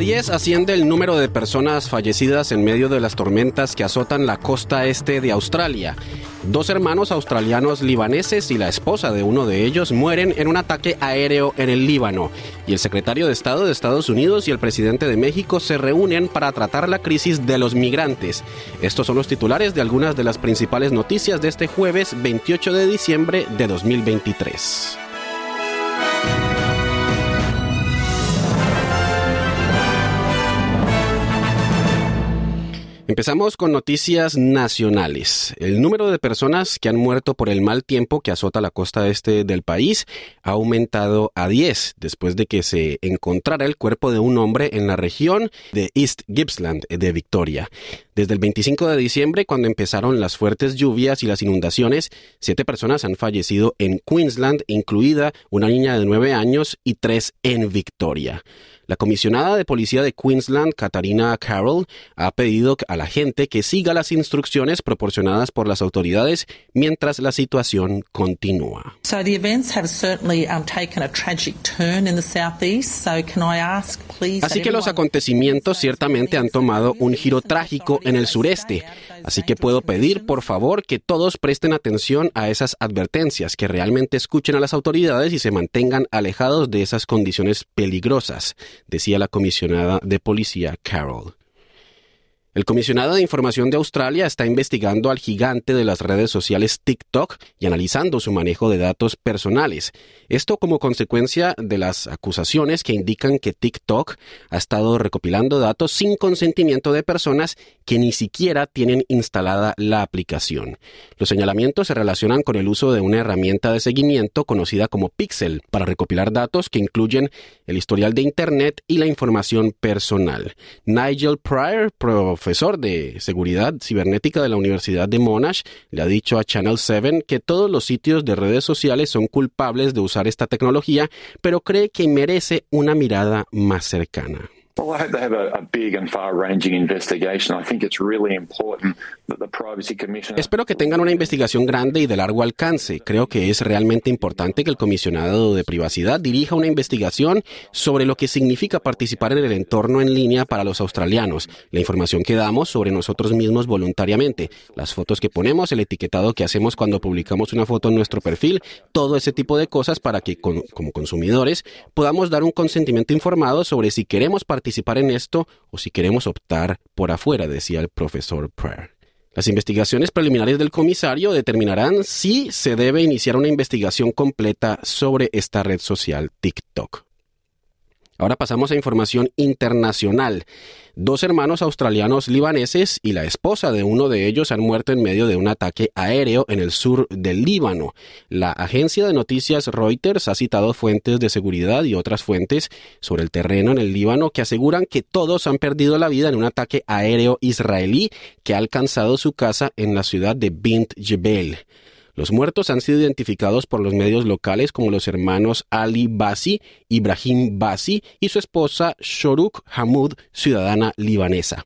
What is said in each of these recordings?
10 asciende el número de personas fallecidas en medio de las tormentas que azotan la costa este de Australia. Dos hermanos australianos libaneses y la esposa de uno de ellos mueren en un ataque aéreo en el Líbano. Y el secretario de Estado de Estados Unidos y el presidente de México se reúnen para tratar la crisis de los migrantes. Estos son los titulares de algunas de las principales noticias de este jueves 28 de diciembre de 2023. Empezamos con noticias nacionales. El número de personas que han muerto por el mal tiempo que azota la costa este del país ha aumentado a 10 después de que se encontrara el cuerpo de un hombre en la región de East Gippsland de Victoria. Desde el 25 de diciembre, cuando empezaron las fuertes lluvias y las inundaciones, siete personas han fallecido en Queensland, incluida una niña de nueve años y tres en Victoria. La comisionada de policía de Queensland, Katarina Carroll, ha pedido a la gente que siga las instrucciones proporcionadas por las autoridades mientras la situación continúa. Así que los acontecimientos ciertamente han tomado un giro trágico en el sureste. Así que puedo pedir, por favor, que todos presten atención a esas advertencias, que realmente escuchen a las autoridades y se mantengan alejados de esas condiciones peligrosas, decía la comisionada de policía Carol. El comisionado de información de Australia está investigando al gigante de las redes sociales TikTok y analizando su manejo de datos personales. Esto como consecuencia de las acusaciones que indican que TikTok ha estado recopilando datos sin consentimiento de personas que ni siquiera tienen instalada la aplicación. Los señalamientos se relacionan con el uso de una herramienta de seguimiento conocida como Pixel para recopilar datos que incluyen el historial de Internet y la información personal. Nigel Pryor, profesor de seguridad cibernética de la Universidad de Monash, le ha dicho a Channel 7 que todos los sitios de redes sociales son culpables de usar esta tecnología, pero cree que merece una mirada más cercana. Espero que tengan una investigación grande y de largo alcance. Creo que es realmente importante que el comisionado de privacidad dirija una investigación sobre lo que significa participar en el entorno en línea para los australianos, la información que damos sobre nosotros mismos voluntariamente, las fotos que ponemos, el etiquetado que hacemos cuando publicamos una foto en nuestro perfil, todo ese tipo de cosas para que como consumidores podamos dar un consentimiento informado sobre si queremos participar en esto o si queremos optar por afuera, decía el profesor Prayer. Las investigaciones preliminares del comisario determinarán si se debe iniciar una investigación completa sobre esta red social TikTok. Ahora pasamos a información internacional. Dos hermanos australianos libaneses y la esposa de uno de ellos han muerto en medio de un ataque aéreo en el sur del Líbano. La agencia de noticias Reuters ha citado fuentes de seguridad y otras fuentes sobre el terreno en el Líbano que aseguran que todos han perdido la vida en un ataque aéreo israelí que ha alcanzado su casa en la ciudad de Bint Jebel. Los muertos han sido identificados por los medios locales como los hermanos Ali Basi, Ibrahim Basi y su esposa Shoruk Hamoud, ciudadana libanesa.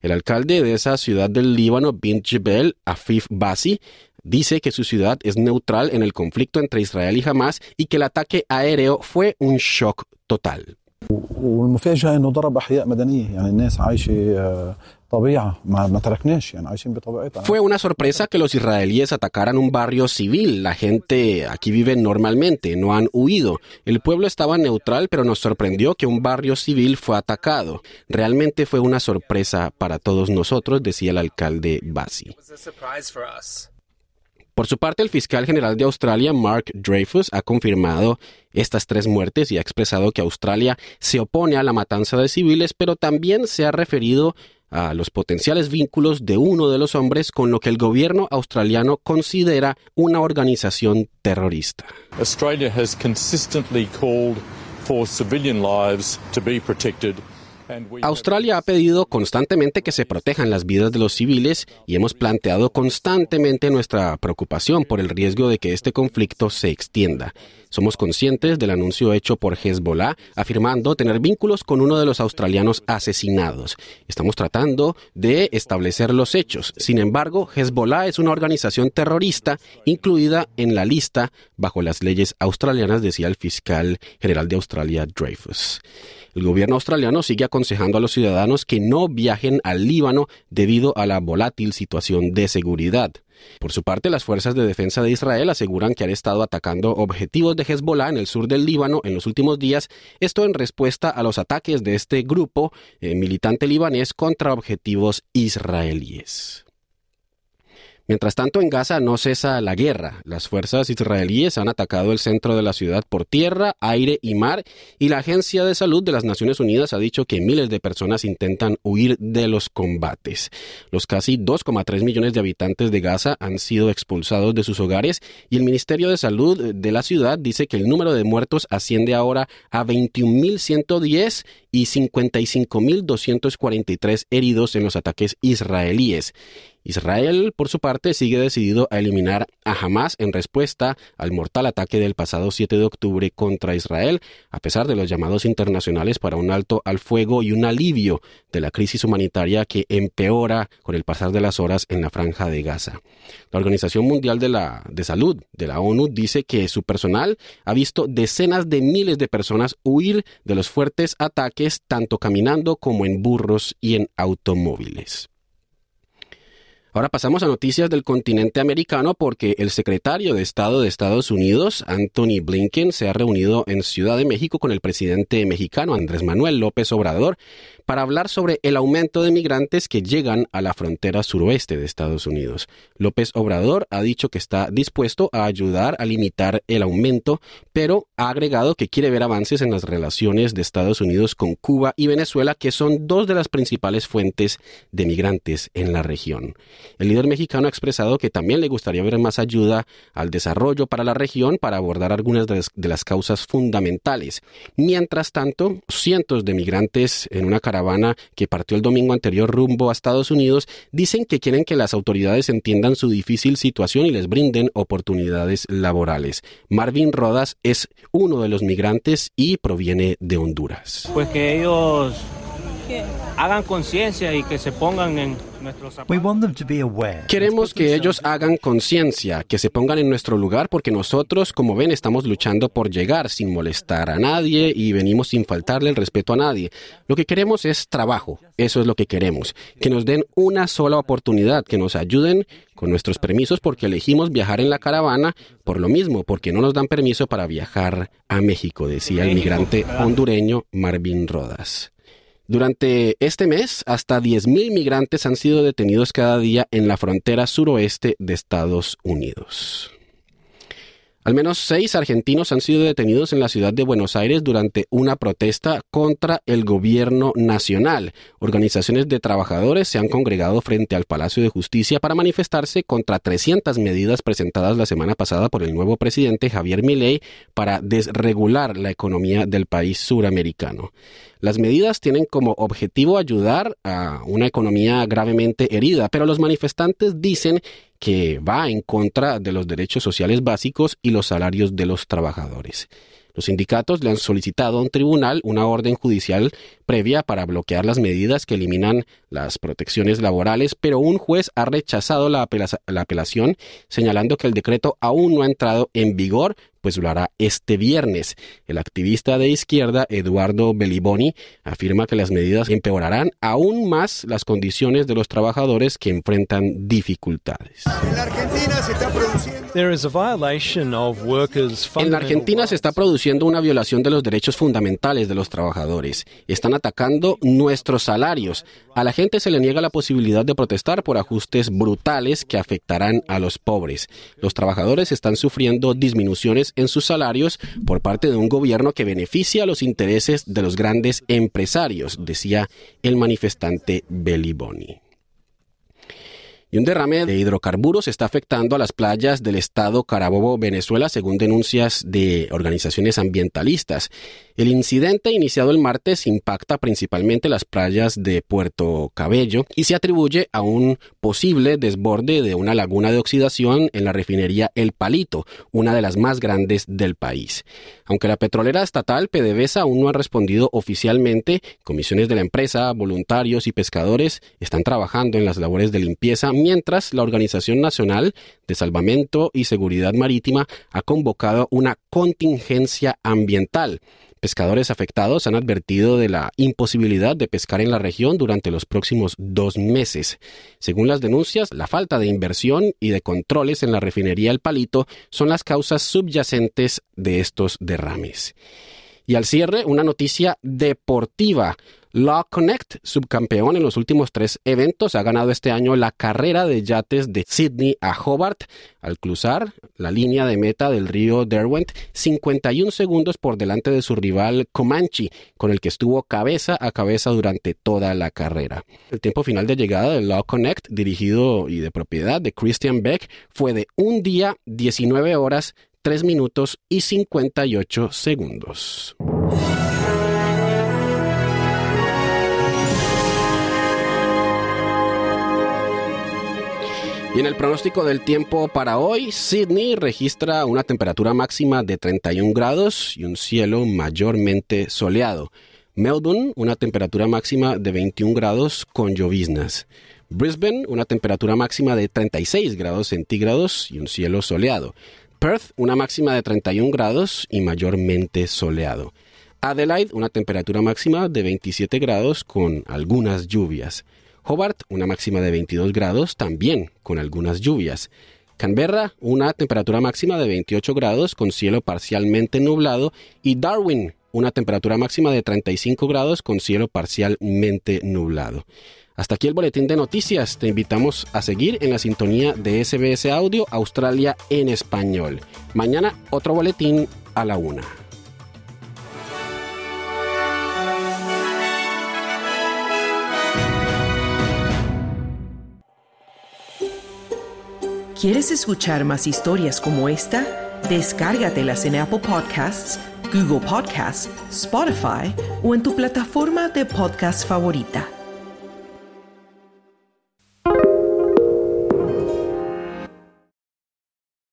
El alcalde de esa ciudad del Líbano, Bint Jebel, Afif Basi, dice que su ciudad es neutral en el conflicto entre Israel y Hamas y que el ataque aéreo fue un shock total. Fue una sorpresa que los israelíes atacaran un barrio civil. La gente aquí vive normalmente, no han huido. El pueblo estaba neutral, pero nos sorprendió que un barrio civil fue atacado. Realmente fue una sorpresa para todos nosotros, decía el alcalde Basi. Por su parte, el fiscal general de Australia, Mark Dreyfus, ha confirmado estas tres muertes y ha expresado que Australia se opone a la matanza de civiles, pero también se ha referido a los potenciales vínculos de uno de los hombres con lo que el gobierno australiano considera una organización terrorista. Australia has consistently called for civilian lives to be protected Australia ha pedido constantemente que se protejan las vidas de los civiles y hemos planteado constantemente nuestra preocupación por el riesgo de que este conflicto se extienda. Somos conscientes del anuncio hecho por Hezbollah afirmando tener vínculos con uno de los australianos asesinados. Estamos tratando de establecer los hechos. Sin embargo, Hezbollah es una organización terrorista incluida en la lista bajo las leyes australianas, decía el fiscal general de Australia, Dreyfus. El gobierno australiano sigue aconsejando a los ciudadanos que no viajen al Líbano debido a la volátil situación de seguridad. Por su parte, las fuerzas de defensa de Israel aseguran que han estado atacando objetivos de Hezbollah en el sur del Líbano en los últimos días, esto en respuesta a los ataques de este grupo eh, militante libanés contra objetivos israelíes. Mientras tanto, en Gaza no cesa la guerra. Las fuerzas israelíes han atacado el centro de la ciudad por tierra, aire y mar, y la Agencia de Salud de las Naciones Unidas ha dicho que miles de personas intentan huir de los combates. Los casi 2,3 millones de habitantes de Gaza han sido expulsados de sus hogares y el Ministerio de Salud de la ciudad dice que el número de muertos asciende ahora a 21.110 y 55.243 heridos en los ataques israelíes. Israel, por su parte, sigue decidido a eliminar a Hamas en respuesta al mortal ataque del pasado 7 de octubre contra Israel, a pesar de los llamados internacionales para un alto al fuego y un alivio de la crisis humanitaria que empeora con el pasar de las horas en la franja de Gaza. La Organización Mundial de, la, de Salud de la ONU dice que su personal ha visto decenas de miles de personas huir de los fuertes ataques tanto caminando como en burros y en automóviles. Ahora pasamos a noticias del continente americano porque el secretario de Estado de Estados Unidos, Anthony Blinken, se ha reunido en Ciudad de México con el presidente mexicano Andrés Manuel López Obrador para hablar sobre el aumento de migrantes que llegan a la frontera suroeste de Estados Unidos. López Obrador ha dicho que está dispuesto a ayudar a limitar el aumento, pero ha agregado que quiere ver avances en las relaciones de Estados Unidos con Cuba y Venezuela, que son dos de las principales fuentes de migrantes en la región. El líder mexicano ha expresado que también le gustaría ver más ayuda al desarrollo para la región para abordar algunas de las, causas fundamentales. Mientras tanto, cientos de migrantes en una caravana que partió el domingo anterior rumbo a Estados Unidos dicen que quieren que las autoridades entiendan su difícil situación y les brinden oportunidades laborales. Marvin Rodas es uno de los migrantes y proviene de Honduras. Pues que ellos hagan conciencia y que se pongan en Queremos que ellos hagan conciencia, que se pongan en nuestro lugar porque nosotros, como ven, estamos luchando por llegar sin molestar a nadie y venimos sin faltarle el respeto a nadie. Lo que queremos es trabajo, eso es lo que queremos, que nos den una sola oportunidad, que nos ayuden con nuestros permisos porque elegimos viajar en la caravana por lo mismo, porque no nos dan permiso para viajar a México, decía el migrante hondureño Marvin Rodas. Durante este mes, hasta 10.000 migrantes han sido detenidos cada día en la frontera suroeste de Estados Unidos. Al menos seis argentinos han sido detenidos en la ciudad de Buenos Aires durante una protesta contra el gobierno nacional. Organizaciones de trabajadores se han congregado frente al Palacio de Justicia para manifestarse contra 300 medidas presentadas la semana pasada por el nuevo presidente Javier Milei para desregular la economía del país suramericano. Las medidas tienen como objetivo ayudar a una economía gravemente herida, pero los manifestantes dicen que va en contra de los derechos sociales básicos y los salarios de los trabajadores. Los sindicatos le han solicitado a un tribunal una orden judicial previa para bloquear las medidas que eliminan las protecciones laborales, pero un juez ha rechazado la, apelación, señalando que el decreto aún no ha entrado en vigor, pues lo hará este viernes. El activista de izquierda Eduardo Beliboni afirma que las medidas empeorarán aún más las condiciones de los trabajadores que enfrentan dificultades. En la Argentina se está produciendo en la Argentina se está produciendo una violación de los derechos fundamentales de los trabajadores. Están atacando nuestros salarios. A la gente se le niega la posibilidad de protestar por ajustes brutales que afectarán a los pobres. Los trabajadores están sufriendo disminuciones en sus salarios por parte de un gobierno que beneficia los intereses de los grandes empresarios, decía el manifestante Beliboni. Y un derrame de hidrocarburos está afectando a las playas del estado Carabobo, Venezuela, según denuncias de organizaciones ambientalistas. El incidente iniciado el martes impacta principalmente las playas de Puerto Cabello y se atribuye a un posible desborde de una laguna de oxidación en la refinería El Palito, una de las más grandes del país. Aunque la petrolera estatal PDVSA aún no ha respondido oficialmente, comisiones de la empresa, voluntarios y pescadores están trabajando en las labores de limpieza mientras la Organización Nacional de Salvamento y Seguridad Marítima ha convocado una contingencia ambiental. Pescadores afectados han advertido de la imposibilidad de pescar en la región durante los próximos dos meses. Según las denuncias, la falta de inversión y de controles en la refinería El Palito son las causas subyacentes de estos derrames. Y al cierre, una noticia deportiva. Law Connect, subcampeón en los últimos tres eventos, ha ganado este año la carrera de yates de Sydney a Hobart al cruzar la línea de meta del río Derwent 51 segundos por delante de su rival Comanche, con el que estuvo cabeza a cabeza durante toda la carrera. El tiempo final de llegada del Law Connect, dirigido y de propiedad de Christian Beck, fue de un día, 19 horas, 3 minutos y 58 segundos. Y en el pronóstico del tiempo para hoy, Sydney registra una temperatura máxima de 31 grados y un cielo mayormente soleado. Melbourne, una temperatura máxima de 21 grados con lloviznas. Brisbane, una temperatura máxima de 36 grados centígrados y un cielo soleado. Perth, una máxima de 31 grados y mayormente soleado. Adelaide, una temperatura máxima de 27 grados con algunas lluvias. Hobart, una máxima de 22 grados, también con algunas lluvias. Canberra, una temperatura máxima de 28 grados con cielo parcialmente nublado. Y Darwin, una temperatura máxima de 35 grados con cielo parcialmente nublado. Hasta aquí el boletín de noticias. Te invitamos a seguir en la sintonía de SBS Audio Australia en español. Mañana otro boletín a la una. ¿Quieres escuchar más historias como esta? Descárgatelas en Apple Podcasts, Google Podcasts, Spotify o en tu plataforma de podcast favorita.